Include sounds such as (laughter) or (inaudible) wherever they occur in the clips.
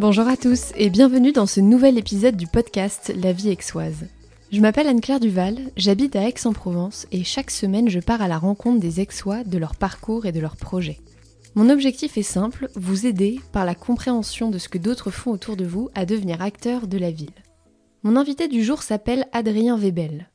Bonjour à tous et bienvenue dans ce nouvel épisode du podcast La vie aixoise. Je m'appelle Anne-Claire Duval, j'habite à Aix-en-Provence et chaque semaine je pars à la rencontre des Aixois, de leur parcours et de leurs projets. Mon objectif est simple, vous aider, par la compréhension de ce que d'autres font autour de vous, à devenir acteur de la ville. Mon invité du jour s'appelle Adrien Webel.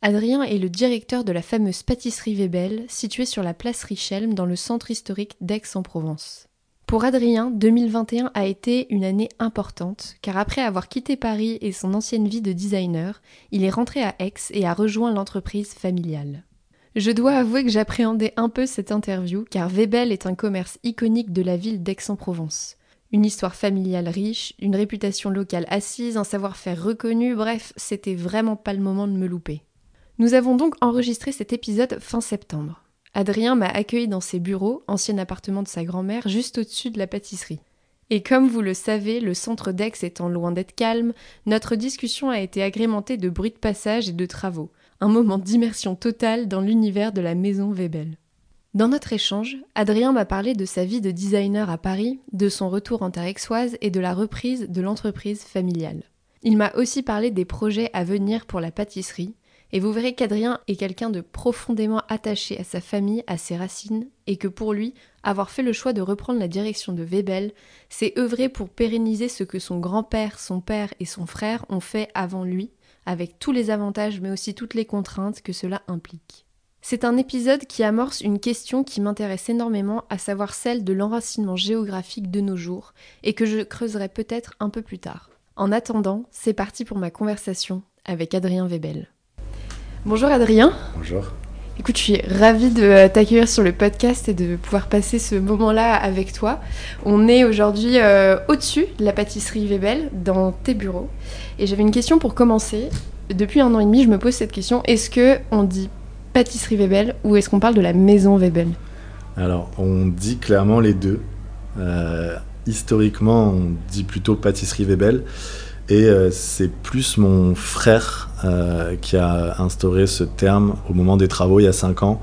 Adrien est le directeur de la fameuse pâtisserie Webel, située sur la place Richelme dans le centre historique d'Aix-en-Provence. Pour Adrien, 2021 a été une année importante, car après avoir quitté Paris et son ancienne vie de designer, il est rentré à Aix et a rejoint l'entreprise familiale. Je dois avouer que j'appréhendais un peu cette interview, car Webel est un commerce iconique de la ville d'Aix-en-Provence. Une histoire familiale riche, une réputation locale assise, un savoir-faire reconnu, bref, c'était vraiment pas le moment de me louper. Nous avons donc enregistré cet épisode fin septembre. Adrien m'a accueilli dans ses bureaux, ancien appartement de sa grand-mère, juste au-dessus de la pâtisserie. Et comme vous le savez, le centre d'Aix étant loin d'être calme, notre discussion a été agrémentée de bruits de passage et de travaux, un moment d'immersion totale dans l'univers de la maison Webel. Dans notre échange, Adrien m'a parlé de sa vie de designer à Paris, de son retour en terre et de la reprise de l'entreprise familiale. Il m'a aussi parlé des projets à venir pour la pâtisserie, et vous verrez qu'Adrien est quelqu'un de profondément attaché à sa famille, à ses racines, et que pour lui, avoir fait le choix de reprendre la direction de Webel, c'est œuvrer pour pérenniser ce que son grand-père, son père et son frère ont fait avant lui, avec tous les avantages mais aussi toutes les contraintes que cela implique. C'est un épisode qui amorce une question qui m'intéresse énormément, à savoir celle de l'enracinement géographique de nos jours, et que je creuserai peut-être un peu plus tard. En attendant, c'est parti pour ma conversation avec Adrien Webel. Bonjour Adrien. Bonjour. Écoute, je suis ravie de t'accueillir sur le podcast et de pouvoir passer ce moment-là avec toi. On est aujourd'hui euh, au-dessus de la pâtisserie Webel, dans tes bureaux. Et j'avais une question pour commencer. Depuis un an et demi, je me pose cette question. Est-ce que on dit pâtisserie Webel ou est-ce qu'on parle de la maison Webel Alors, on dit clairement les deux. Euh, historiquement, on dit plutôt pâtisserie Webel. Et euh, c'est plus mon frère euh, qui a instauré ce terme au moment des travaux il y a 5 ans,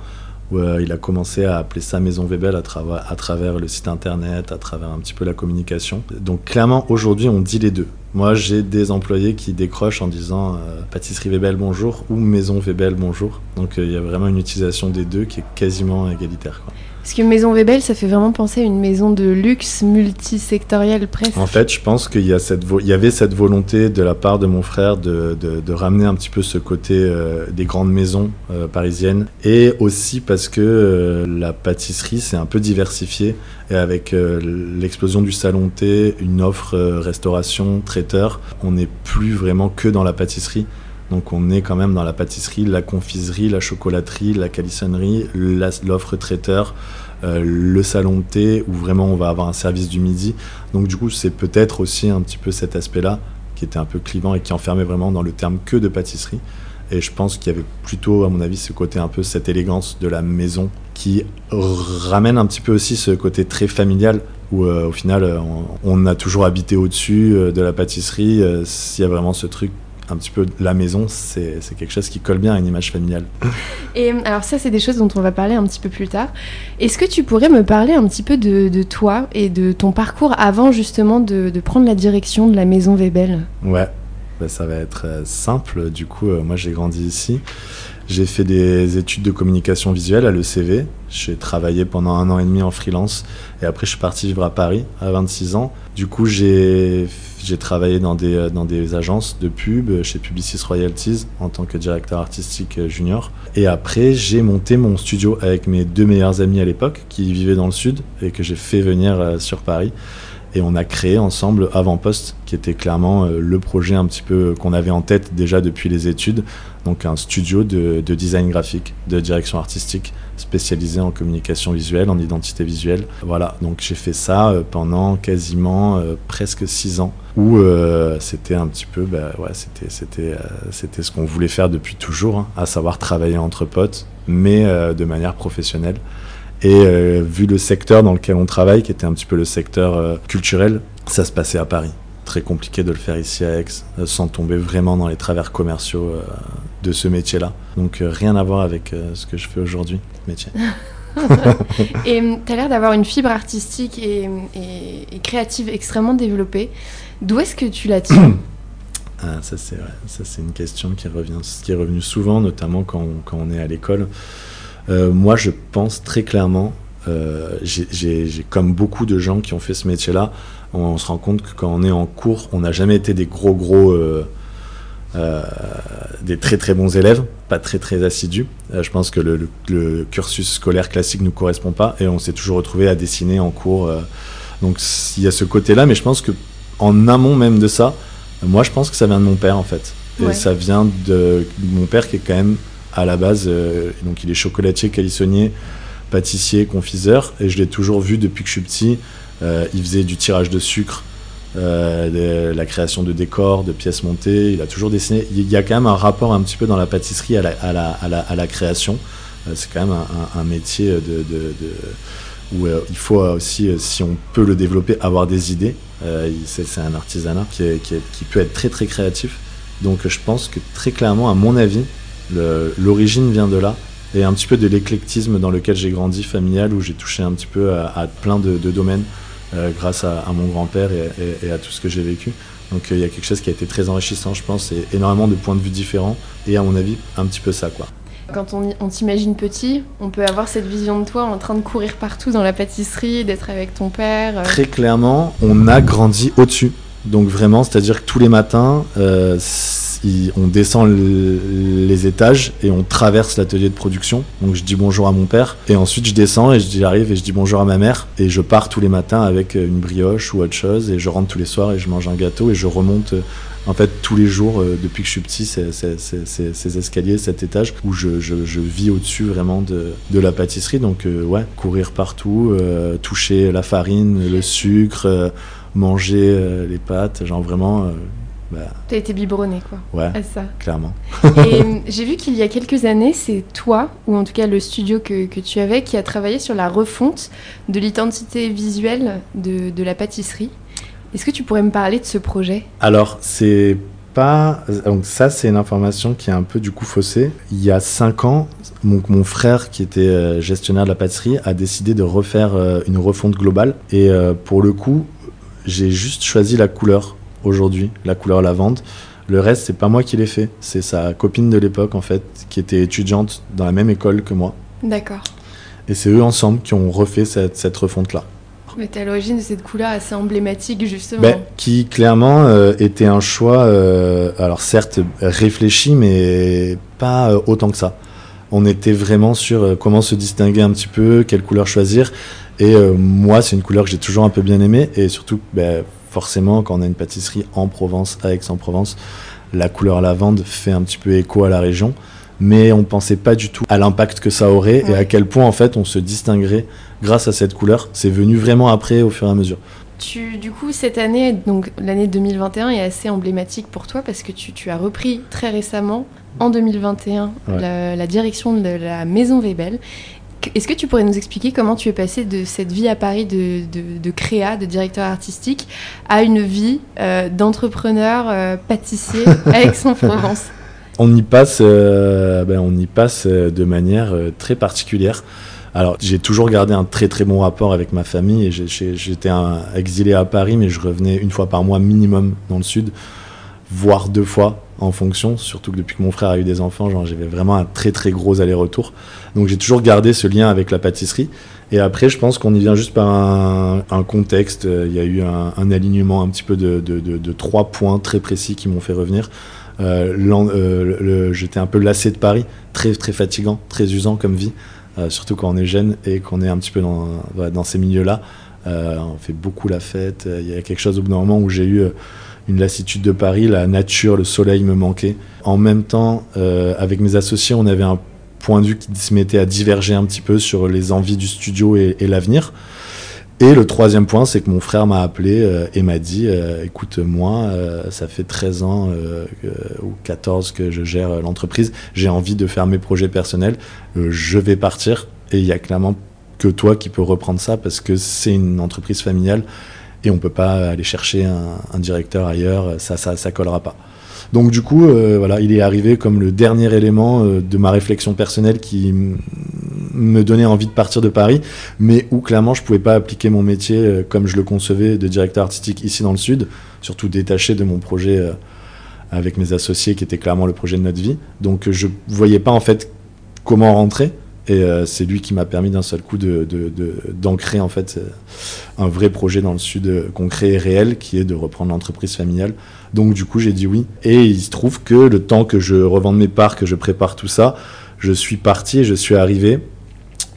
où euh, il a commencé à appeler ça Maison Webel à, travers le site internet, à travers un petit peu la communication. Donc clairement, aujourd'hui, on dit les deux. Moi, j'ai des employés qui décrochent en disant Pâtisserie Webel bonjour ou Maison Webel bonjour. Donc il y a vraiment une utilisation des deux qui est quasiment égalitaire. Parce que Maison Webel, ça fait vraiment penser à une maison de luxe multisectorielle presque. En fait, je pense qu'il y, a cette il y avait cette volonté de la part de mon frère de, de, ramener un petit peu ce côté euh, des grandes maisons euh, parisiennes. Et aussi parce que euh, la pâtisserie, c'est un peu diversifié. Et avec l'explosion du salon thé, une offre restauration, traiteur, on n'est plus vraiment que dans la pâtisserie. Donc on est quand même dans la pâtisserie, la confiserie, la chocolaterie, la calissonnerie, l'offre traiteur, euh, le salon de thé où vraiment on va avoir un service du midi. Donc du coup c'est peut-être aussi un petit peu cet aspect-là qui était un peu clivant et qui enfermait vraiment dans le terme que de pâtisserie. Et je pense qu'il y avait plutôt, à mon avis, ce côté un peu cette élégance de la maison qui ramène un petit peu aussi ce côté très familial où euh, au final on, on, a toujours habité au-dessus euh, de la pâtisserie. S'il y a vraiment ce truc un petit peu la maison, c'est quelque chose qui colle bien à une image familiale. Et alors ça, c'est des choses dont on va parler un petit peu plus tard. Est-ce que tu pourrais me parler un petit peu de, toi et de ton parcours avant justement de, prendre la direction de la maison Webel Ouais, bah, ça va être euh, simple. Du coup, euh, moi j'ai grandi ici. J'ai fait des études de communication visuelle à l'ECV. J'ai travaillé pendant un an et demi en freelance et après je suis parti vivre à Paris à 26 ans. Du coup, j'ai travaillé dans des, dans des agences de pub chez Publicis Royalties en tant que directeur artistique junior. Et après, j'ai monté mon studio avec mes deux meilleurs amis à l'époque qui vivaient dans le sud et que j'ai fait venir euh, sur Paris. Et on a créé ensemble Avant-Poste, qui était clairement euh, le projet un petit peu qu'on avait en tête déjà depuis les études. Donc un studio de, design graphique, de direction artistique, spécialisé en communication visuelle, en identité visuelle. Voilà, donc j'ai fait ça euh, pendant quasiment euh, presque six ans, où c'était un petit peu, bah, ouais, c'était, c'était, c'était ce qu'on voulait faire depuis toujours, hein, à savoir travailler entre potes, mais de manière professionnelle. Et euh, vu le secteur dans lequel on travaille, qui était un petit peu le secteur euh, culturel, ça se passait à Paris. Très compliqué de le faire ici à Aix, euh, sans tomber vraiment dans les travers commerciaux de ce métier-là. Donc rien à voir avec ce que je fais aujourd'hui, métier. (laughs) (laughs) et tu as l'air d'avoir une fibre artistique et, créative extrêmement développée. D'où est-ce que tu la tiens (coughs) ah, ça c'est ça c'est une question qui revient, qui est revenue souvent, notamment quand on, quand on est à l'école. Euh, moi, je pense très clairement, euh, j'ai comme beaucoup de gens qui ont fait ce métier-là, on, se rend compte que quand on est en cours, on n'a jamais été des gros gros euh, des très très bons élèves, pas très très assidus. Je pense que le, cursus scolaire classique ne nous correspond pas et on s'est toujours retrouvé à dessiner en cours. Donc il y a ce côté-là, mais je pense que en amont même de ça, moi je pense que ça vient de mon père en fait. Et ça vient de mon père qui est quand même à la base, donc il est chocolatier, calissonnier, pâtissier, confiseur, et je l'ai toujours vu depuis que je suis petit. il faisait du tirage de sucre, euh, la création de décors, de pièces montées. Il a toujours dessiné. Il y a quand même un rapport un petit peu dans la pâtisserie à la, création. Euh, c'est quand même un, métier de, où euh, il faut aussi, si on peut le développer, avoir des idées. c'est un artisanat qui, qui, peut être très très créatif. Donc je pense que très clairement, à mon avis, l'origine vient de là et un petit peu de l'éclectisme dans lequel j'ai grandi familial où j'ai touché un petit peu à, plein de, de domaines. Euh, grâce à, mon grand-père et, à tout ce que j'ai vécu. Donc euh, il y a quelque chose qui a été très enrichissant, je pense, et énormément de points de vue différents, et à mon avis, un petit peu ça, quoi. Quand on, on t'imagine petit, on peut avoir cette vision de toi en train de courir partout dans la pâtisserie, d'être avec ton père. Euh. Très clairement, on a grandi au-dessus. Donc vraiment, c'est-à-dire que tous les matins, on descend les étages et on traverse l'atelier de production. Donc je dis bonjour à mon père et ensuite je descends et j'arrive et je dis bonjour à ma mère et je pars tous les matins avec une brioche ou autre chose et je rentre tous les soirs et je mange un gâteau et je remonte euh, en fait tous les jours euh, depuis que je suis petit ces, escaliers, cet étage où je, vis au-dessus vraiment de, la pâtisserie. Donc euh, ouais, courir partout, toucher la farine, le sucre, manger les pâtes, genre vraiment bah, tu as été biberonné, quoi. Ouais, ça. clairement. Et euh, (laughs) j'ai vu qu'il y a quelques années, c'est toi, ou en tout cas le studio que, que, tu avais, qui a travaillé sur la refonte de l'identité visuelle de, de, la pâtisserie. Est-ce que tu pourrais me parler de ce projet? Alors, c'est pas. Donc, ça, c'est une information qui est un peu du coup faussée. Il y a cinq ans, mon, mon frère, qui était euh, gestionnaire de la pâtisserie, a décidé de refaire euh, une refonte globale. Et pour le coup, j'ai juste choisi la couleur aujourd'hui, la couleur lavande. Le reste, c'est pas moi qui l'ai fait, c'est sa copine de l'époque en fait, qui était étudiante dans la même école que moi. D'accord. Et c'est eux ensemble qui ont refait cette, refonte-là. Mais es à l'origine de cette couleur assez emblématique justement. Ben, qui clairement euh, était un choix, euh, alors certes réfléchi, mais pas euh, autant que ça. On était vraiment sur comment se distinguer un petit peu, quelle couleur choisir. Et moi, c'est une couleur que j'ai toujours un peu bien aimée. Et surtout, ben, forcément, quand on a une pâtisserie en Provence, à Aix-en-Provence, la couleur lavande fait un petit peu écho à la région. Mais on ne pensait pas du tout à l'impact que ça aurait et à quel point en fait on se distinguerait grâce à cette couleur. C'est venu vraiment après au fur et à mesure. Tu, du coup, cette année, donc l'année 2021 est assez emblématique pour toi parce que tu, as repris très récemment, en 2021, la, la, direction de la maison Weibel. Est-ce que tu pourrais nous expliquer comment tu es passé de cette vie à Paris de, de, créa, de directeur artistique, à une vie euh, d'entrepreneur euh, pâtissier (laughs) à Aix-en-Provence on y passe, euh, ben, on y passe de manière très particulière. Alors, j'ai toujours gardé un très très bon rapport avec ma famille j'étais exilé à Paris, mais je revenais une fois par mois minimum dans le sud, voire deux fois en fonction, surtout que depuis que mon frère a eu des enfants, j'avais vraiment un très très gros aller-retour. Donc j'ai toujours gardé ce lien avec la pâtisserie. Et après, je pense qu'on y vient juste par un, contexte. Il y a eu un, alignement un petit peu de, trois points très précis qui m'ont fait revenir. Euh, euh, j'étais un peu lassé de Paris, très très fatigant, très usant comme vie, euh, surtout quand on est jeune et qu'on est un petit peu dans ces milieux-là. on fait beaucoup la fête. Il y a quelque chose au bout d'un moment où j'ai eu une lassitude de Paris, la nature, le soleil me manquait. En même temps, euh, avec mes associés, on avait un point de vue qui se mettait à diverger un petit peu sur les envies du studio et, l'avenir. Et le troisième point, c'est que mon frère m'a appelé euh, et m'a dit euh, écoute, moi, ça fait 13 ans ou 14 que je gère l'entreprise, j'ai envie de faire mes projets personnels, je vais partir et il y a clairement que toi qui peux reprendre ça parce que c'est une entreprise familiale et on peut pas aller chercher un, directeur ailleurs, ça, ça, ça collera pas. Donc du coup, euh, voilà, il est arrivé comme le dernier élément euh, de ma réflexion personnelle qui me donner envie de partir de Paris, mais où clairement je pouvais pas appliquer mon métier euh, comme je le concevais de directeur artistique ici dans le sud, surtout détaché de mon projet avec mes associés qui était clairement le projet de notre vie. Donc je voyais pas en fait comment rentrer. Et euh, c'est lui qui m'a permis d'un seul coup d'ancrer en fait un vrai projet dans le sud concret et réel qui est de reprendre l'entreprise familiale. Donc du coup j'ai dit oui. Et il se trouve que le temps que je revende mes parts, que je prépare tout ça, je suis parti et je suis arrivé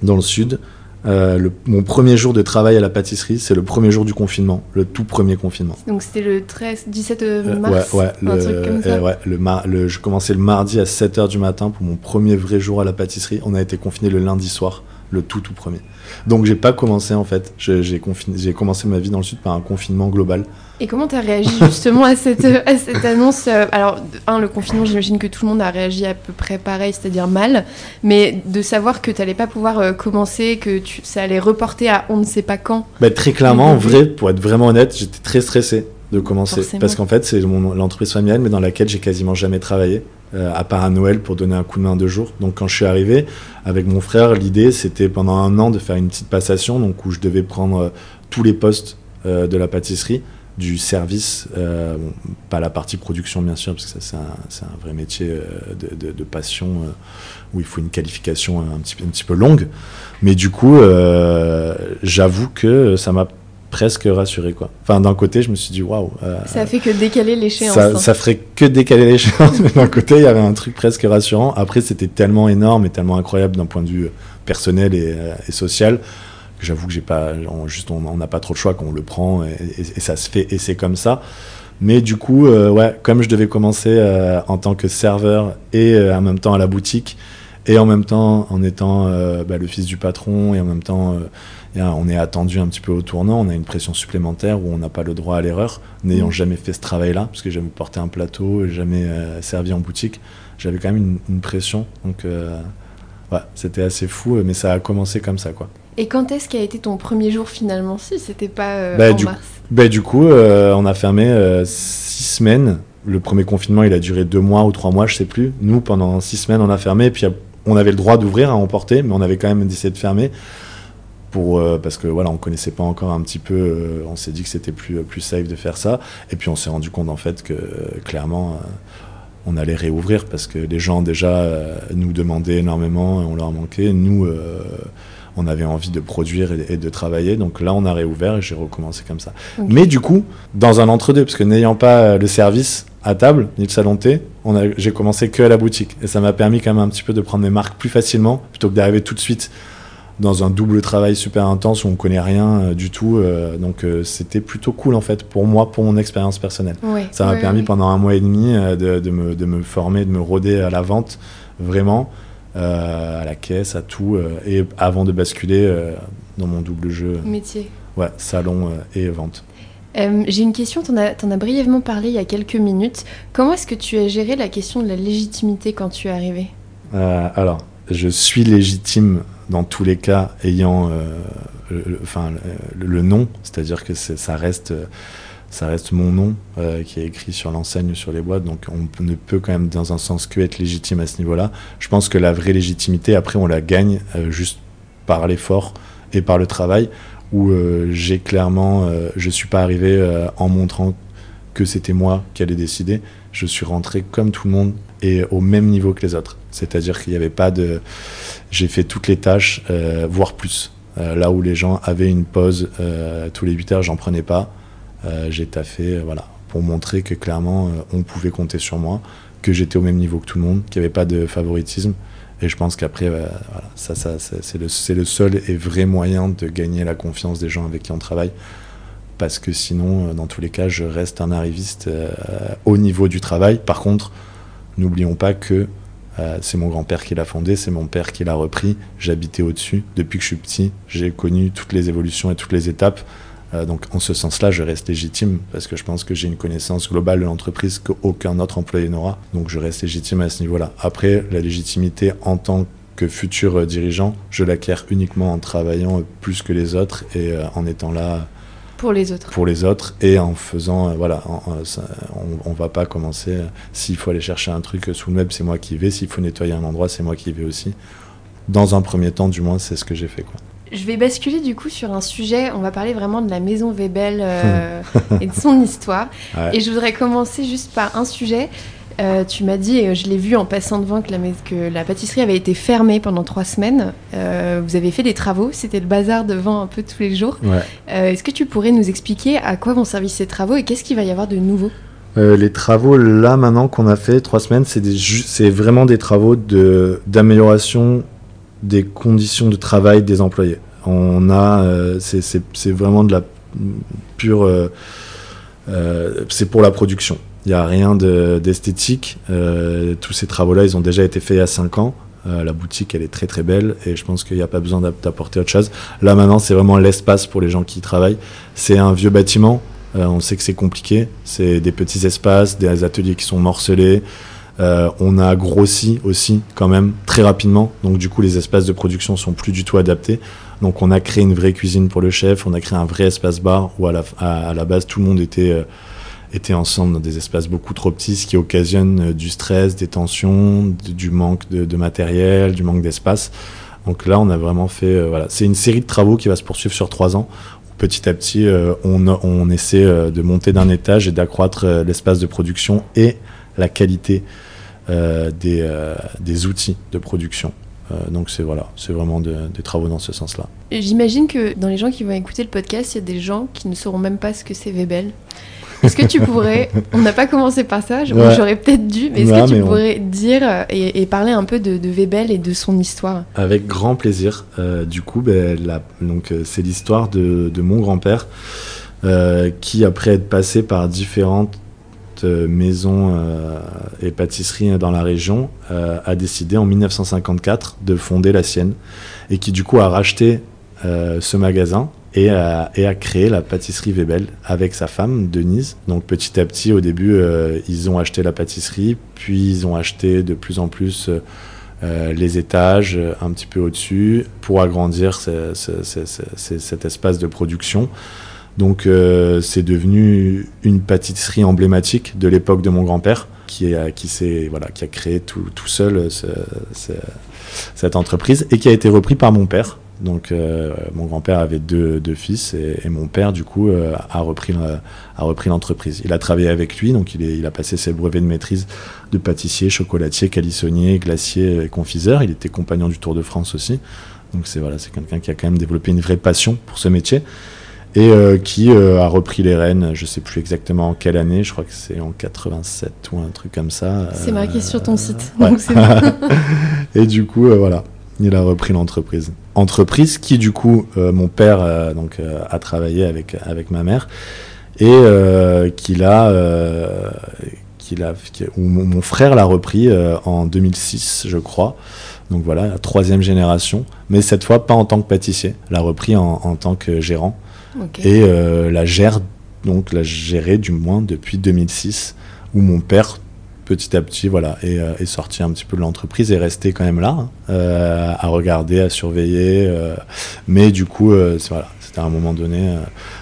dans le sud. Euh, le, mon premier jour de travail à la pâtisserie, c'est le premier jour du confinement, le tout premier confinement. Donc c'était le 13, 17 euh, mars Ouais, ouais, le, euh, ouais le, le, je commençais le mardi à 7h du matin pour mon premier vrai jour à la pâtisserie. On a été confiné le lundi soir, le tout tout premier. Donc j'ai pas commencé en fait, j'ai commencé ma vie dans le sud par un confinement global. Et comment tu as réagi justement à cette, à cette annonce euh, Alors, un, le confinement, j'imagine que tout le monde a réagi à peu près pareil, c'est-à-dire mal, mais de savoir que tu n'allais pas pouvoir euh, commencer, que tu, ça allait reporter à on ne sait pas quand. Bah, très clairement, en vrai, pour être vraiment honnête, j'étais très stressé de commencer. Parce qu'en fait, c'est l'entreprise familiale, mais dans laquelle j'ai quasiment jamais travaillé, euh, à part à Noël pour donner un coup de main de jour. Donc quand je suis arrivé avec mon frère, l'idée c'était pendant un an de faire une petite passation, donc où je devais prendre tous les postes de la pâtisserie du service, euh, pas la partie production bien sûr, parce que c'est un, vrai métier euh, de, passion euh, où il faut une qualification un petit peu longue. Mais du coup, j'avoue que ça m'a presque rassuré quoi. Enfin d'un côté je me suis dit waouh. ça a fait que décaler l'échéance. Ça, hein. ça, ferait que décaler l'échéance, (laughs) mais d'un côté il y avait un truc presque rassurant. Après c'était tellement énorme et tellement incroyable d'un point de vue personnel et, et social j'avoue que j'ai pas, on, juste on n'a pas trop de choix, qu'on le prend et, ça se fait et c'est comme ça. Mais du coup, euh, ouais, comme je devais commencer euh, en tant que serveur et euh, en même temps à la boutique et en même temps en étant bah, le fils du patron et en même temps on est attendu un petit peu au tournant, on a une pression supplémentaire où on n'a pas le droit à l'erreur, n'ayant mmh. jamais fait ce travail-là, parce que j'ai jamais porté un plateau, jamais servi en boutique, j'avais quand même une, une pression. Donc ouais, c'était assez fou, mais ça a commencé comme ça quoi. Et quand est-ce qu'a été ton premier jour finalement Si c'était pas euh, bah, en du, mars? Bah, du coup, euh, on a fermé euh, six semaines. Le premier confinement, il a duré deux mois ou trois mois, je sais plus. Nous, pendant six semaines, on a fermé. Et puis, on avait le droit d'ouvrir à emporter, mais on avait quand même décidé de fermer. Pour, parce que voilà, on connaissait pas encore un petit peu. on s'est dit que c'était plus, plus safe de faire ça. Et puis, on s'est rendu compte en fait que clairement on allait réouvrir parce que les gens déjà nous demandaient énormément, on leur manquait. Nous, on avait envie de produire et, de travailler. Donc là, on a réouvert et j'ai recommencé comme ça. Mais du coup, dans un entre-deux, parce que n'ayant pas euh, le service à table, ni le salon thé, j'ai commencé que à la boutique. Et ça m'a permis quand même un petit peu de prendre mes marques plus facilement, plutôt que d'arriver tout de suite dans un double travail super intense où on connaît rien euh, du tout. Euh, donc c'était plutôt cool en fait pour moi, pour mon expérience personnelle. ça m'a permis pendant un mois et demi de, me, de, me, former, de me rôder à la vente, vraiment. Euh, à la caisse, à tout, euh, et avant de basculer euh, dans mon double jeu. Métier. Ouais, salon et vente. J'ai une question, tu en, as brièvement parlé il y a quelques minutes. Comment est-ce que tu as géré la question de la légitimité quand tu es arrivé? Alors, je suis légitime dans tous les cas ayant le, enfin, le, nom, c'est-à-dire que ça reste ça reste mon nom euh, qui est écrit sur l'enseigne, sur les boîtes, donc on ne peut quand même dans un sens que être légitime à ce niveau-là. Je pense que la vraie légitimité, après, on la gagne euh, juste par l'effort et par le travail, où euh, j'ai clairement, je suis pas arrivé en montrant que c'était moi qui allais décider. Je suis rentré comme tout le monde et au même niveau que les autres. C'est-à-dire qu'il n'y avait pas de, j'ai fait toutes les tâches, voire plus. là où les gens avaient une pause tous les 8 heures, j'en prenais pas. Euh, j'ai taffé euh, voilà, pour montrer que clairement euh, on pouvait compter sur moi, que j'étais au même niveau que tout le monde, qu'il n'y avait pas de favoritisme. Et je pense qu'après, ça, c'est le, le, seul et vrai moyen de gagner la confiance des gens avec qui on travaille. Parce que sinon, dans tous les cas, je reste un arriviste au niveau du travail. Par contre, n'oublions pas que c'est mon grand-père qui l'a fondé, c'est mon père qui l'a repris. J'habitais au-dessus. Depuis que je suis petit, j'ai connu toutes les évolutions et toutes les étapes. Euh, donc en ce sens-là, je reste légitime parce que je pense que j'ai une connaissance globale de l'entreprise qu'aucun autre employé n'aura. Donc je reste légitime à ce niveau-là. Après, la légitimité en tant que futur dirigeant, je l'acquiers uniquement en travaillant plus que les autres et euh, en étant là pour les autres. Pour les autres et en faisant, euh, voilà, on, ne va pas commencer. S'il faut aller chercher un truc sous le web, c'est moi qui vais. S'il faut nettoyer un endroit, c'est moi qui vais aussi. dans un premier temps, du moins, c'est ce que j'ai fait. Quoi. Je vais basculer du coup sur un sujet, on va parler vraiment de la maison Webel euh, (laughs) et de son histoire. Et je voudrais commencer juste par un sujet. Euh, tu m'as dit, et je l'ai vu en passant devant, que la, que la, pâtisserie avait été fermée pendant trois semaines. Euh, vous avez fait des travaux, c'était le bazar devant un peu tous les jours. Est-ce que tu pourrais nous expliquer à quoi vont servir ces travaux et qu'est-ce qu'il va y avoir de nouveau? Les travaux là maintenant qu'on a fait trois semaines, c'est vraiment des travaux d'amélioration des conditions de travail des employés. On a, euh, c'est vraiment de la pure, euh, euh, c'est pour la production. Il n'y a rien d'esthétique. tous ces travaux-là, ils ont déjà été faits il y a 5 ans. la boutique, elle est très très belle et je pense qu'il n'y a pas besoin d'apporter autre chose. Là maintenant, c'est vraiment l'espace pour les gens qui y travaillent. C'est un vieux bâtiment. on sait que c'est compliqué. C'est des petits espaces, des ateliers qui sont morcelés. Euh, on a grossi aussi quand même très rapidement, donc du coup les espaces de production sont plus du tout adaptés. Donc on a créé une vraie cuisine pour le chef, on a créé un vrai espace bar où à la, base tout le monde était, euh, était ensemble dans des espaces beaucoup trop petits, ce qui occasionne euh, du stress, des tensions, du manque de, matériel, du manque d'espace. Donc là on a vraiment fait, voilà, c'est une série de travaux qui va se poursuivre sur trois ans petit à petit, on, on, essaie de monter d'un étage et d'accroître l'espace de production et la qualité euh, des, euh, outils de production. Euh, donc c'est voilà, c'est vraiment des travaux dans ce sens-là. J'imagine que dans les gens qui vont écouter le podcast, il y a des gens qui ne sauront même pas ce que c'est Webel. Est-ce que tu pourrais, on n'a pas commencé par ça, j'aurais peut-être dû, mais est-ce que tu pourrais dire et, parler un peu de, de, Webel et de son histoire? Avec grand plaisir. du coup, ben, donc c'est l'histoire de, de, mon grand-père qui, après être passé par différentes euh, maison euh, et pâtisserie dans la région, euh, a décidé en 1954 de fonder la sienne et qui du coup a racheté ce magasin et a, et a, créé la pâtisserie Webel avec sa femme Denise. Donc petit à petit, au début, ils ont acheté la pâtisserie, puis ils ont acheté de plus en plus les étages un petit peu au-dessus pour agrandir cet espace de production. Donc euh, c'est devenu une pâtisserie emblématique de l'époque de mon grand-père qui, a, créé tout, seul euh, cette entreprise et qui a été repris par mon père. Donc euh, mon grand-père avait deux, deux fils et, mon père du coup a repris a repris l'entreprise. Il a travaillé avec lui, donc il, est, il a passé ses brevets de maîtrise de pâtissier, chocolatier, calissonnier, glacier et confiseur. Il était compagnon du Tour de France aussi. Donc c'est voilà, c'est quelqu'un qui a quand même développé une vraie passion pour ce métier et euh, qui euh, a repris les rênes, je sais plus exactement en quelle année, je crois que c'est en 87 ou un truc comme ça. C'est marqué sur ton site. (laughs) et du coup, euh, voilà, il a repris l'entreprise. Entreprise qui, du coup, mon père donc, a travaillé avec, avec ma mère et qu'il a, qu'il a, où mon frère l'a repris en 2006, je crois. Donc voilà, la troisième génération, mais cette fois pas en tant que pâtissier, l'a repris en, en tant que gérant et euh, la gère, donc la gérer du moins depuis 2006, où mon père petit à petit voilà est, euh, sorti un petit peu de l'entreprise et resté quand même là hein, euh, à regarder à surveiller mais du coup voilà c'était à un moment donné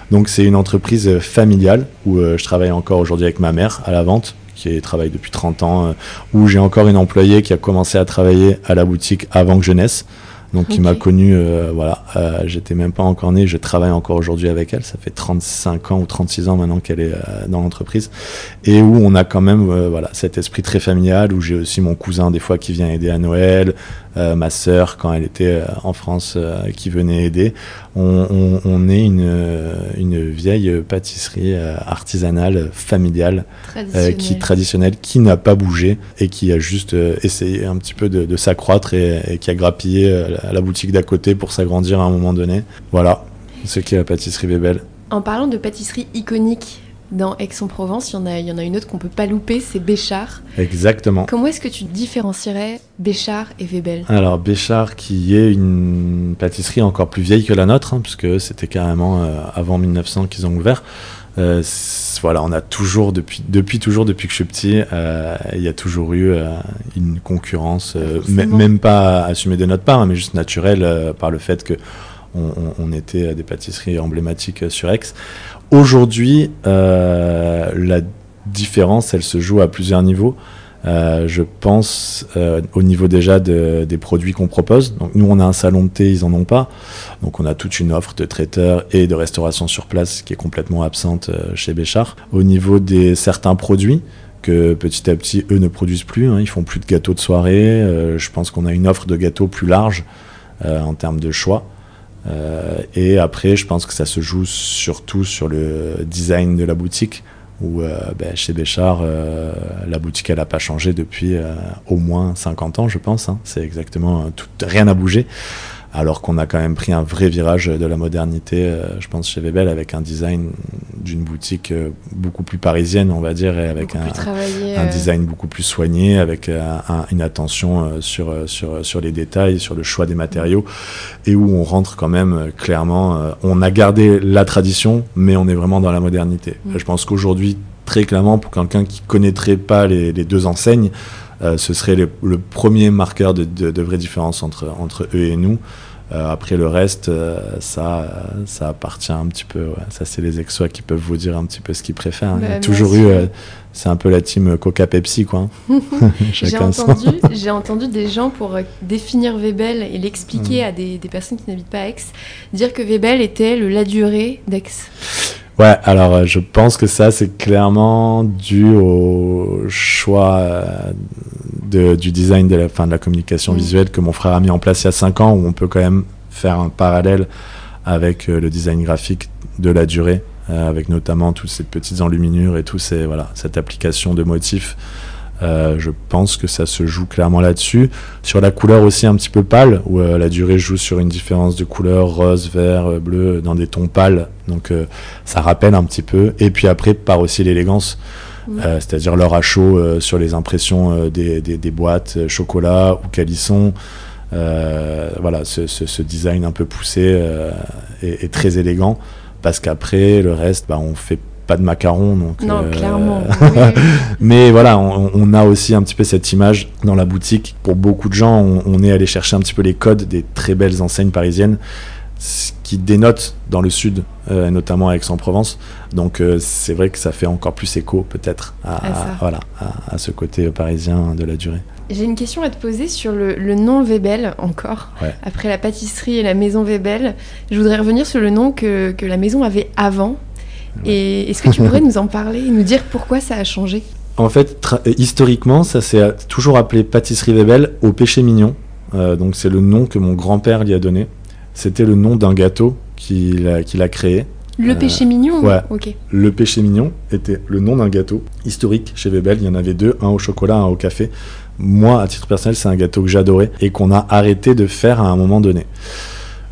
donc c'est une entreprise familiale où je travaille encore aujourd'hui avec ma mère à la vente qui travaille depuis 30 ans où j'ai encore une employée qui a commencé à travailler à la boutique avant que je naisse donc qui m'a connu, euh, voilà, euh, j'étais même pas encore né, je travaille encore aujourd'hui avec elle, ça fait 35 ans ou 36 ans maintenant qu'elle est euh, dans l'entreprise, et où on a quand même, voilà, cet esprit très familial, où j'ai aussi mon cousin des fois qui vient aider à Noël, ma sœur quand elle était en France qui venait aider. On, on, est une, une vieille pâtisserie artisanale, familiale, qui traditionnelle, qui n'a pas bougé et qui a juste essayé un petit peu de, de s'accroître et, et, qui a grappillé à la boutique d'à côté pour s'agrandir à un moment donné. Voilà ce qu'est la pâtisserie Bébel. En parlant de pâtisserie iconique, dans Aix-en-Provence, il y, en a, il y en a une autre qu'on peut pas louper, c'est Béchard. Exactement. Comment est-ce que tu différencierais Béchard et Webel Alors Béchard qui est une pâtisserie encore plus vieille que la nôtre, hein, puisque c'était carrément euh, avant 1900 qu'ils ont ouvert. Euh, voilà, on a toujours, depuis, depuis toujours, depuis que je suis petit, euh, il y a toujours eu euh, une concurrence, même pas assumée de notre part, hein, mais juste naturelle par le fait que on, était des pâtisseries emblématiques sur Aix. Aujourd'hui, la différence, elle se joue à plusieurs niveaux. Je pense au niveau déjà des produits qu'on propose. Donc nous, on a un salon de thé, ils en ont pas. Donc on a toute une offre de traiteurs et de restauration sur place qui est complètement absente chez Béchard. Au niveau des certains produits, que petit à petit, eux ne produisent plus. Hein, ils font plus de gâteaux de soirée. je pense qu'on a une offre de gâteaux plus large en termes de choix. Euh, et après, je pense que ça se joue surtout sur le design de la boutique, où euh, ben, chez Béchard, euh, la boutique, elle n'a pas changé depuis au moins 50 ans, je pense. Hein. C'est exactement, tout, rien n'a bougé alors qu'on a quand même pris un vrai virage de la modernité, euh, je pense, chez Webel, avec un design d'une boutique euh, beaucoup plus parisienne, on va dire, et avec un, un, euh. design beaucoup plus soigné, avec une attention sur, sur, sur les détails, sur le choix des matériaux, et où on rentre quand même clairement, on a gardé la tradition, mais on est vraiment dans la modernité. Mm. Je pense qu'aujourd'hui, très clairement, pour quelqu'un qui connaîtrait pas les, les deux enseignes, ce serait le, premier marqueur de, de, de, vraie différence entre, entre eux et nous. Euh, après le reste, euh, ça, ça appartient un petit peu. Ça, c'est les exois qui peuvent vous dire un petit peu ce qu'ils préfèrent. Hein. Il y a bah, toujours eu. Euh, c'est un peu la team Coca-Pepsi, quoi. Hein. (laughs) (laughs) j'ai entendu, j'ai entendu des gens pour définir Webel et l'expliquer mm. à des, des, personnes qui n'habitent pas à Aix, dire que Webel était le Laduré d'Aix. Ouais, alors je pense que ça, c'est clairement dû au choix du design de la, fin, de la communication mm. visuelle que mon frère a mis en place il y a 5 ans, où on peut quand même faire un parallèle avec euh, le design graphique de la durée, euh, avec notamment toutes ces petites enluminures et tout ces, voilà, cette application de motifs. Euh, je pense que ça se joue clairement là-dessus. Sur la couleur aussi un petit peu pâle, où la durée joue sur une différence de couleur rose, vert, bleu, dans des tons pâles. Donc ça rappelle un petit peu. Et puis après, par aussi l'élégance. Euh, c'est-à-dire l'heure à chaud euh, sur les impressions euh, des, des, boîtes chocolat ou calisson. voilà, ce, design un peu poussé est, très élégant parce qu'après le reste, bah, on fait pas de macarons. Donc, non, clairement. (laughs) Mais voilà, on, a aussi un petit peu cette image dans la boutique. Pour beaucoup de gens, on, on est allé chercher un petit peu les codes des très belles enseignes parisiennes ce qui dénote dans le sud, euh, notamment à Aix-en-Provence. Donc euh, c'est vrai que ça fait encore plus écho peut-être à, voilà, à, ce côté parisien de la durée. J'ai une question à te poser sur le, nom Webel encore. Après la pâtisserie et la maison Webel, je voudrais revenir sur le nom que, que la maison avait avant. Et est-ce que tu pourrais nous en parler et nous dire pourquoi ça a changé? En fait, historiquement, ça s'est toujours appelé pâtisserie Webel au péché mignon. Euh, donc c'est le nom que mon grand-père lui a donné. C'était le nom d'un gâteau qu'il a, créé. Le euh, péché mignon Ouais. Le péché mignon était le nom d'un gâteau historique chez Webel. Il y en avait deux, un au chocolat, un au café. Moi, à titre personnel, c'est un gâteau que j'adorais et qu'on a arrêté de faire à un moment donné.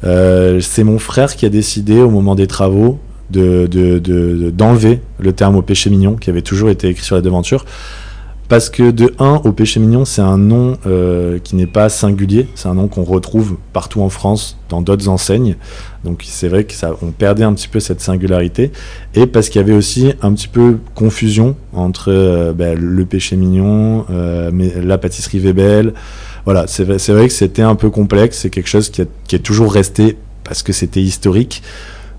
Euh, c'est mon frère qui a décidé, au moment des travaux, de, d'enlever le terme au péché mignon qui avait toujours été écrit sur la devanture parce que de 1 au péché mignon, c'est un nom euh, qui n'est pas singulier, c'est un nom qu'on retrouve partout en France, dans d'autres enseignes. Donc c'est vrai que ça, perdait un petit peu cette singularité. Et parce qu'il y avait aussi un petit peu confusion entre euh, ben, le péché mignon, euh, mais la pâtisserie Webel. Voilà, c'est vrai, vrai, que c'était un peu complexe, c'est quelque chose qui, qui est toujours resté parce que c'était historique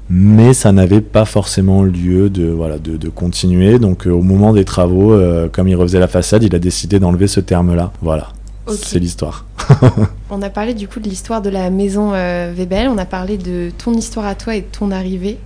mais ça n'avait pas forcément lieu de, voilà, de, de continuer. Donc euh, au moment des travaux, euh, comme il refaisait la façade, il a décidé d'enlever ce terme-là. Voilà, c'est l'histoire. (laughs) on a parlé du coup de l'histoire de la maison euh, Webel, on a parlé de ton histoire à toi et de ton arrivée.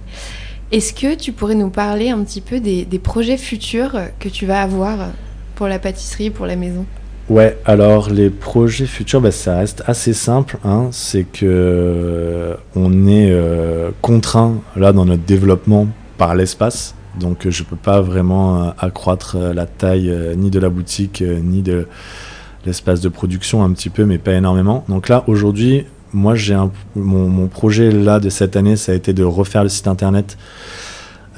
Est-ce que tu pourrais nous parler un petit peu des, des projets futurs que tu vas avoir pour la pâtisserie, pour la maison? Ouais, alors les projets futurs, bah, ça reste assez simple. Hein. c'est que euh, on est euh, contraint là dans notre développement par l'espace. Donc je peux pas vraiment euh, accroître la taille ni de la boutique ni de l'espace de production un petit peu, mais pas énormément. Donc là aujourd'hui, moi j'ai mon, mon, projet là de cette année, ça a été de refaire le site internet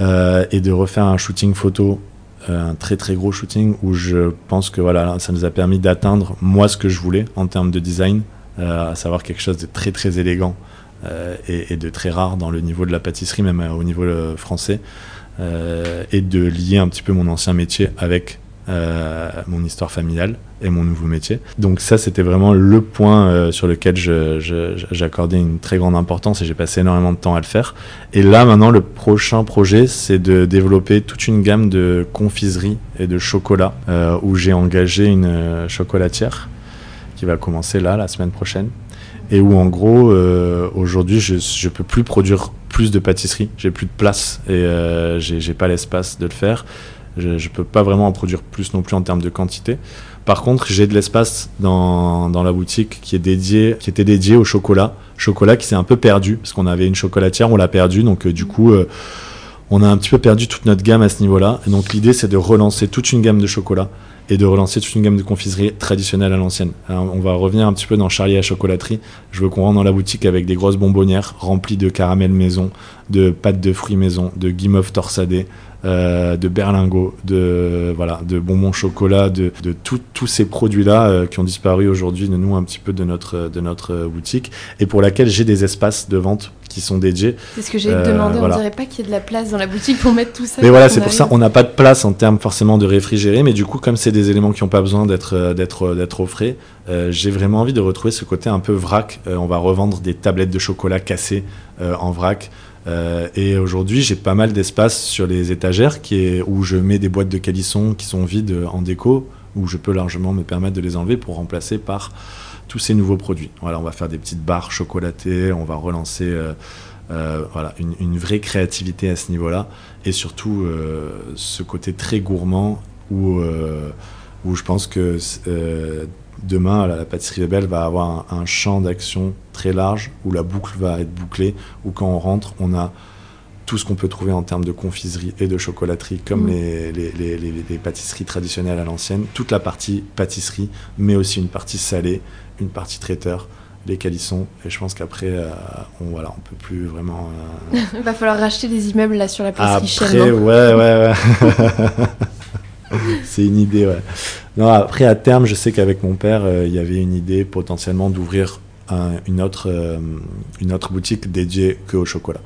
et de refaire un shooting photo un très très gros shooting où je pense que voilà, ça nous a permis d'atteindre moi ce que je voulais en termes de design, euh, à savoir quelque chose de très très élégant euh, et, de très rare dans le niveau de la pâtisserie, même au niveau français, et de lier un petit peu mon ancien métier avec mon histoire familiale et mon nouveau métier. Donc ça, c'était vraiment le point sur lequel j'accordais une très grande importance et j'ai passé énormément de temps à le faire. Et là, maintenant, le prochain projet, c'est de développer toute une gamme de confiseries et de chocolat où j'ai engagé une chocolatière qui va commencer là, la semaine prochaine et où en gros euh, aujourd'hui je ne peux plus produire plus de pâtisserie, j'ai plus de place et euh, j'ai pas l'espace de le faire. Je, ne peux pas vraiment en produire plus non plus en termes de quantité. Par contre, j'ai de l'espace dans, dans, la boutique qui est dédié, qui était dédié au chocolat, chocolat qui s'est un peu perdu parce qu'on avait une chocolatière, on l'a perdu, donc euh, du coup euh, on a un petit peu perdu toute notre gamme à ce niveau-là. Et donc l'idée c'est de relancer toute une gamme de chocolat et de relancer toute une gamme de confiserie traditionnelle à l'ancienne. On va revenir un petit peu dans Charlie à chocolaterie. Je veux qu'on rentre dans la boutique avec des grosses bonbonnières remplies de caramel maison, de pâtes de fruits maison, de guimauve torsadé, euh, de berlingot, de voilà, de bonbons chocolat, de, de tous ces produits-là euh, qui ont disparu aujourd'hui de nous un petit peu de notre de notre boutique et pour laquelle j'ai des espaces de vente qui sont dédiés. C'est ce que j'ai demandé. On dirait pas qu'il y ait de la place dans la boutique pour mettre tout ça. Mais voilà, c'est pour ça on n'a pas de place en termes forcément de réfrigérer, mais du coup comme c'est des éléments qui n'ont pas besoin d'être d'être d'être au frais, j'ai vraiment envie de retrouver ce côté un peu vrac. on va revendre des tablettes de chocolat cassées en vrac. Euh, et aujourd'hui, j'ai pas mal d'espace sur les étagères où je mets des boîtes de calisson qui sont vides en déco, où je peux largement me permettre de les enlever pour remplacer par tous ces nouveaux produits. Voilà, on va faire des petites barres chocolatées, on va relancer euh, euh, voilà, une, vraie créativité à ce niveau-là, et surtout ce côté très gourmand où je pense que demain, la, pâtisserie Belle va avoir un, champ d'action très large où la boucle va être bouclée, où quand on rentre, on a tout ce qu'on peut trouver en termes de confiserie et de chocolaterie, comme mm. les, les, pâtisseries traditionnelles à l'ancienne, toute la partie pâtisserie, mais aussi une partie salée, une partie traiteur, les calissons. Et je pense qu'après, euh, on voilà, on peut plus vraiment. (laughs) Il euh, va falloir racheter des immeubles là sur la pâtisserie Après, ouais, ouais, ouais. (laughs) (laughs) c'est une idée, ouais. Non, après, à terme, je sais qu'avec mon père, euh, il y avait une idée potentiellement d'ouvrir une, autre, euh, une autre boutique dédiée que au chocolat.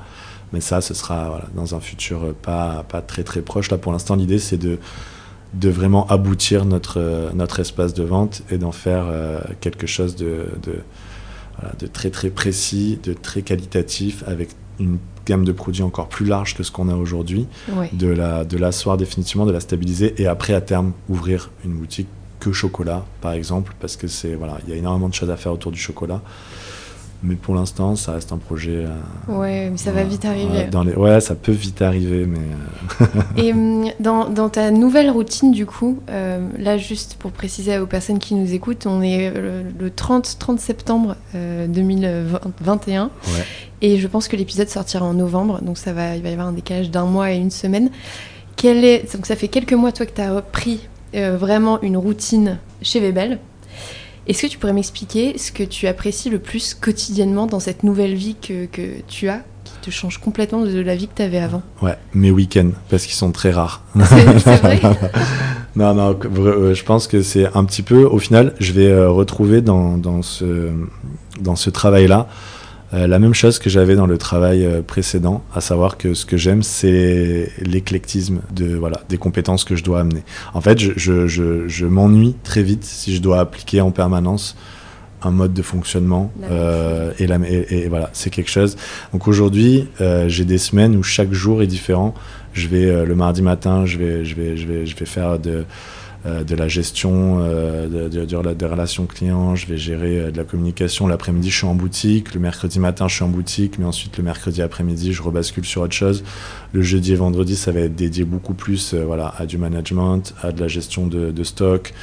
Mais ça, ce sera dans un futur pas, pas très très proche. Là, pour l'instant, l'idée, c'est de, de vraiment aboutir notre, notre espace de vente et d'en faire euh, quelque chose de, de, de très très précis, de très qualitatif, avec une gamme de produits encore plus large que ce qu'on a aujourd'hui, de, la, de l'asseoir définitivement, de la stabiliser et après à terme ouvrir une boutique que chocolat par exemple parce que c'est voilà il y a énormément de choses à faire autour du chocolat mais pour l'instant, ça reste un projet. Euh, ouais, mais ça va vite arriver. dans les... Ouais, ça peut vite arriver, mais. Euh, (laughs) Et hum, dans, dans, ta nouvelle routine, du coup, euh, là, juste pour préciser aux personnes qui nous écoutent, on est le, 30, 30 septembre 2021. Ouais. Et je pense que l'épisode sortira en novembre, donc ça va, il va y avoir un décalage d'un mois et une semaine. Quel est, donc ça fait quelques mois, toi, que tu as repris vraiment une routine chez Webel. Est-ce que tu pourrais m'expliquer ce que tu apprécies le plus quotidiennement dans cette nouvelle vie que, que tu as qui te change complètement de la vie que tu avais avant? Ouais, mes week-ends, parce qu'ils sont très rares. C'est vrai (laughs) Non, non, euh, je pense que c'est un petit peu, au final, je vais euh, retrouver dans, dans ce, dans ce travail-là euh, la même chose que j'avais dans le travail euh, précédent, à savoir que ce que j'aime, c'est l'éclectisme de voilà des compétences que je dois amener. En fait, je, je, je, je m'ennuie très vite si je dois appliquer en permanence un mode de fonctionnement euh, et, la, et, voilà c'est quelque chose. Donc aujourd'hui euh, j'ai des semaines où chaque jour est différent. Je vais euh, le mardi matin je vais je vais je vais je vais faire de euh, de la gestion euh, de, des relations clients, je vais gérer euh, de la communication. L'après-midi, je suis en boutique. Le mercredi matin, je suis en boutique. Mais ensuite, le mercredi après-midi, je rebascule sur autre chose. Le jeudi et vendredi, ça va être dédié beaucoup plus voilà, à du management, à de la gestion de, stock.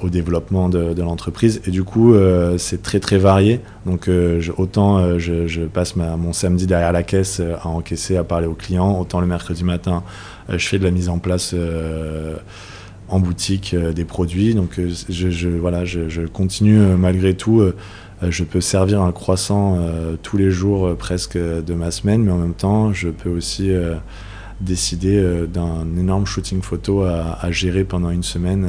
au développement de, l'entreprise. Et du coup, c'est très très varié. Donc, autant je, passe mon samedi derrière la caisse à encaisser, à parler aux clients, autant le mercredi matin, je fais de la mise en place en boutique euh, des produits. Donc euh, je, voilà, je, continue euh, malgré tout. je peux servir un croissant tous les jours presque de ma semaine, mais en même temps, je peux aussi décider d'un énorme shooting photo à, gérer pendant une semaine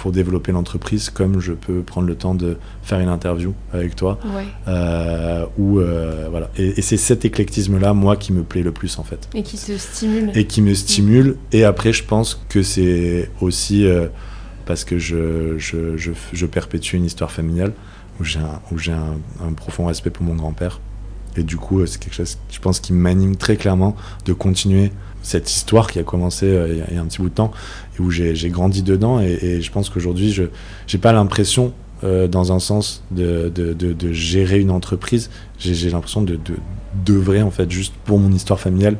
pour développer l'entreprise, comme je peux prendre le temps de faire une interview avec toi. Ouais. ou voilà. Et, et c'est cet éclectisme-là, moi, qui me plaît le plus en fait. Et qui te stimule. Et qui me stimule. Et après, je pense que c'est aussi parce que je, je, je, je, perpétue une histoire familiale où j'ai un, où un, un profond respect pour mon grand-père. Et du coup, c'est quelque chose, je pense, qui m'anime très clairement de continuer cette histoire qui a commencé euh, il y a un petit bout de temps et où j'ai grandi dedans. Et, et je pense qu'aujourd'hui, je n'ai pas l'impression, euh, dans un sens, de, de, de, de gérer une entreprise. J'ai l'impression de, d'œuvrer en fait juste pour mon histoire familiale.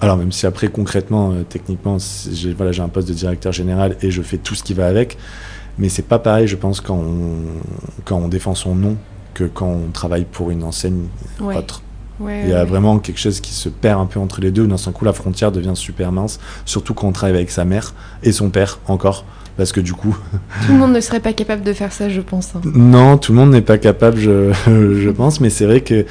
Alors même si après concrètement, euh, techniquement, j'ai voilà, j'ai un poste de directeur général et je fais tout ce qui va avec, mais c'est pas pareil, je pense, quand on, quand on défend son nom que quand on travaille pour une enseigne Ouais. autre. Ouais, Il y a ouais. vraiment quelque chose qui se perd un peu entre les deux. D'un seul coup, la frontière devient super mince, surtout quand on travaille avec sa mère et son père encore. Parce que du coup, Tout le monde ne serait pas capable de faire ça, je pense. hein. non, tout le monde n'est pas capable, je, (laughs) je pense, mais c'est vrai que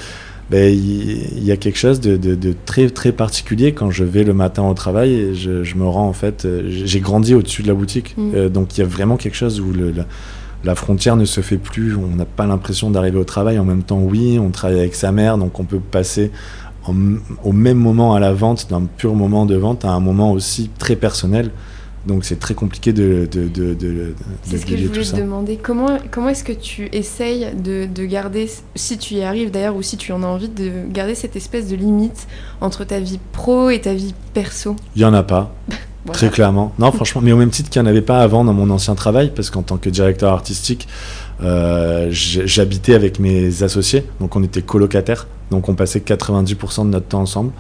ben, il il y a quelque chose de, de- de très très particulier quand je vais le matin au travail et je, je me rends en fait, euh, j'ai grandi au-dessus de la boutique, Mm. Euh, donc il y a vraiment quelque chose où le, la, la frontière ne se fait plus, on n'a pas l'impression d'arriver au travail, en même temps oui, on travaille avec sa mère, donc on peut passer en- au même moment à la vente, d'un pur moment de vente, à un moment aussi très personnel. Donc c'est très compliqué de, de, de, C'est ce que je voulais te demander. Comment, comment est-ce que tu essayes de, de garder, si tu y arrives d'ailleurs, ou si tu en as envie, de garder cette espèce de limite entre ta vie pro et ta vie perso? Il y en a pas. (laughs) Très clairement. Non, franchement, mais au même titre qu'il n'y en avait pas avant dans mon ancien travail, parce qu'en tant que directeur artistique, euh, j'habitais avec mes associés, donc on était colocataires, donc on passait 90% de notre temps ensemble.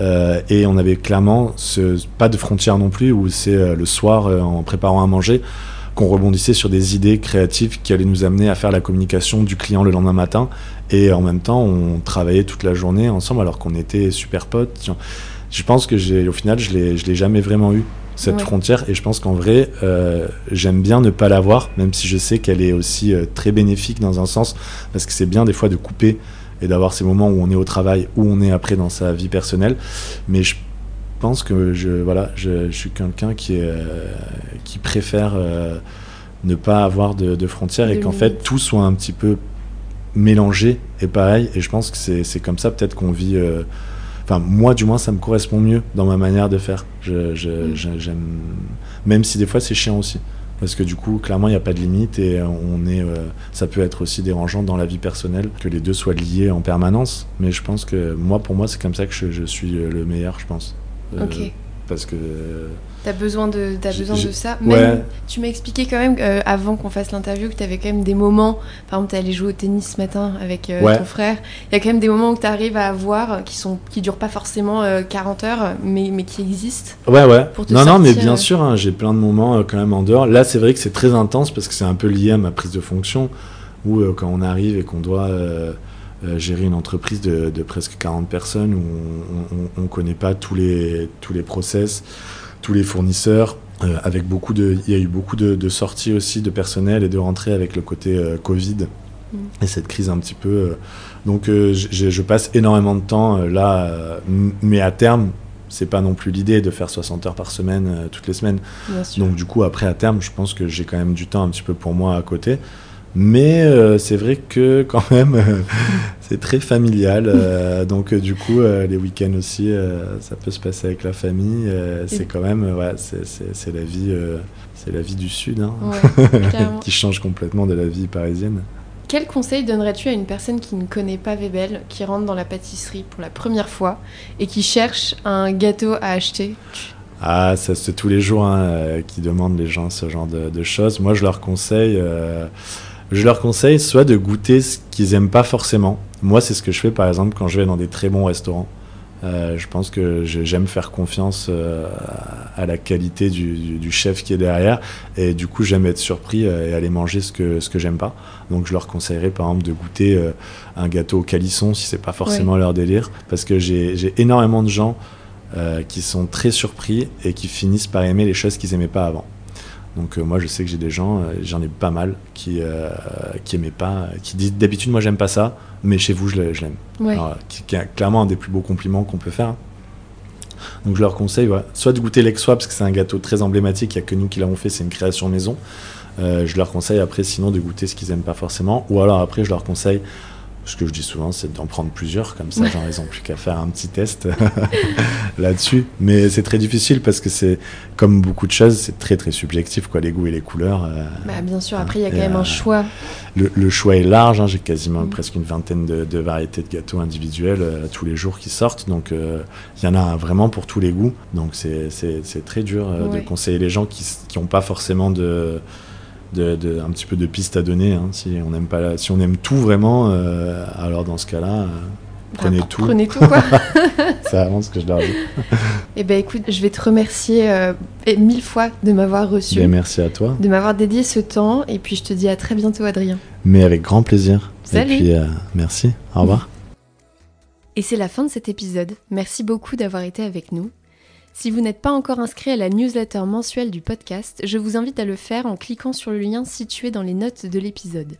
Euh, et on avait clairement ce, pas de frontières non plus, où c'est euh, le soir, en préparant à manger, qu'on rebondissait sur des idées créatives qui allaient nous amener à faire la communication du client le lendemain matin. Et en même temps, on travaillait toute la journée ensemble alors qu'on était super potes. Je pense que j'ai, au final, je l'ai, je l'ai jamais vraiment eu cette Ouais. frontière. Et je pense qu'en vrai, euh, j'aime bien ne pas l'avoir, même si je sais qu'elle est aussi euh, très bénéfique dans un sens, parce que c'est bien des fois de couper et d'avoir ces moments où on est au travail, où on est après dans sa vie personnelle. Mais je pense que je, voilà, je, je suis quelqu'un qui, est, euh, qui préfère ne pas avoir de, de frontières De et qu'en fait tout soit un petit peu mélangé et pareil. Et je pense que c'est c'est comme ça peut-être qu'on vit. euh, Enfin, moi, du moins, ça me correspond mieux dans ma manière de faire. Je, je- Mm. je- même si des fois c'est chiant aussi, parce que du coup, clairement, il n'y a pas de limite et on est, euh, ça peut être aussi dérangeant dans la vie personnelle que les deux soient liés en permanence. Mais je pense que moi, pour moi, c'est comme ça que je, suis euh, le meilleur, je pense. Euh, Ok. Parce que euh, T'as besoin de, J'ai- besoin de ça. Ouais. Même, tu m'as expliqué quand même euh, avant qu'on fasse l'interview que t'avais quand même des moments. Par exemple, t'es allé jouer au tennis ce matin avec euh, Ouais. ton frère. Il y a quand même des moments où t'arrives à avoir qui sont qui durent pas forcément euh, 40 heures, mais mais qui existent. Ouais, ouais. Pour te non, non, mais bien euh. sûr, hein, j'ai plein de moments quand même en dehors. Là, c'est vrai que c'est très intense parce que c'est un peu lié à ma prise de fonction, où quand on arrive et qu'on doit euh, gérer une entreprise de, de presque 40 personnes, où on ne connaît pas tous les, tous les process, tous les fournisseurs. euh, avec beaucoup de, il y a eu beaucoup de, de sorties aussi de personnel et de rentrées avec le côté euh, Covid Mm. et cette crise un petit peu. euh, donc, je passe énormément de temps là, mais à terme, c'est pas non plus l'idée de faire 60 heures par semaine toutes les semaines. Donc du coup après à terme, je pense que j'ai quand même du temps un petit peu pour moi à côté. Mais euh, c'est vrai que quand même euh, c'est très familial. euh, donc du coup les week-ends aussi, ça peut se passer avec la famille. c'est quand même ouais, c'est, la vie, c'est la vie du sud hein, Ouais, (laughs) qui change complètement de la vie parisienne. Quel conseil donnerais-tu à une personne qui ne connaît pas Vebel, qui rentre dans la pâtisserie pour la première fois et qui cherche un gâteau à acheter? Ah, ça c'est tous les jours hein, qui demandent les gens ce genre de, de choses. Moi, je leur conseille, je leur conseille soit de goûter ce qu'ils aiment pas forcément. Moi, c'est ce que je fais par exemple quand je vais dans des très bons restaurants. Euh, je pense que j'aime faire confiance euh, à la qualité du, du- du chef qui est derrière et du coup j'aime être surpris euh, et aller manger ce que ce que j'aime pas. Donc je leur conseillerais par exemple de goûter un gâteau au calisson si c'est pas forcément leur délire parce que j'ai énormément de gens qui sont très surpris et qui finissent par aimer les choses qu'ils aimaient pas avant. Donc euh, moi je sais que j'ai des gens, euh, j'en ai pas mal qui euh, qui aimaient pas, qui disent d'habitude moi j'aime pas ça, mais chez vous je l'ai- je l'aime. Ouais. Alors, qui, qui est clairement un des plus beaux compliments qu'on peut faire. Donc je leur conseille soit de goûter l'ex parce que c'est un gâteau très emblématique, il n'y a que nous qui l'avons fait, c'est une création maison. je leur conseille après sinon de goûter ce qu'ils aiment pas forcément, ou alors après je leur conseille ce que je dis souvent, c'est d'en prendre plusieurs, comme ça, genre, ils n'ont plus qu'à faire un petit test (laughs) là-dessus. Mais c'est très difficile parce que c'est, comme beaucoup de choses, c'est très très subjectif, quoi, les goûts et les couleurs. Euh, bah, bien sûr, après, il y a quand même un euh, choix. Le, choix est large, hein, j'ai quasiment mm. presque une vingtaine de, variétés de gâteaux individuels euh, tous les jours qui sortent, donc il y en a vraiment pour tous les goûts. Donc c'est très dur de conseiller les gens qui n'ont pas forcément de de, un petit peu de pistes à donner. Hein. Si on aime pas, si on aime tout vraiment, euh, alors dans ce cas-là, euh, prenez tout. Prenez tout quoi. (laughs) (laughs) C'est vraiment ce que je leur dis. Eh ben écoute, je vais te remercier euh, mille fois de m'avoir reçu. Ben, merci à toi. De m'avoir dédié ce temps et puis je te dis à très bientôt Adrien. Mais avec grand plaisir. Salut. Et puis merci. Au revoir. Et c'est la fin de cet épisode. Merci beaucoup d'avoir été avec nous. Si vous n'êtes pas encore inscrit à la newsletter mensuelle du podcast, je vous invite à le faire en cliquant sur le lien situé dans les notes de l'épisode.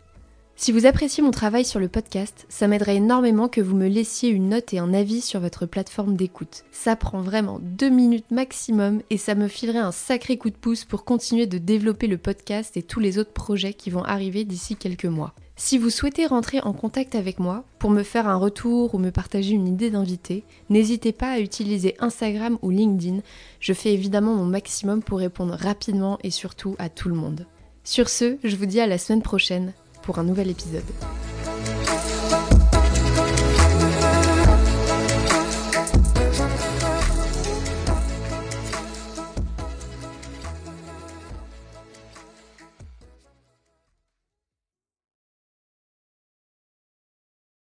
Si vous appréciez mon travail sur le podcast, ça m'aiderait énormément que vous me laissiez une note et un avis sur votre plateforme d'écoute. Ça prend vraiment deux minutes maximum et ça me filerait un sacré coup de pouce pour continuer de développer le podcast et tous les autres projets qui vont arriver d'ici quelques mois. Si vous souhaitez rentrer en contact avec moi pour me faire un retour ou me partager une idée d'invité, n'hésitez pas à utiliser Instagram ou LinkedIn. Je fais évidemment mon maximum pour répondre rapidement et surtout à tout le monde. Sur ce, je vous dis à la semaine prochaine pour un nouvel épisode.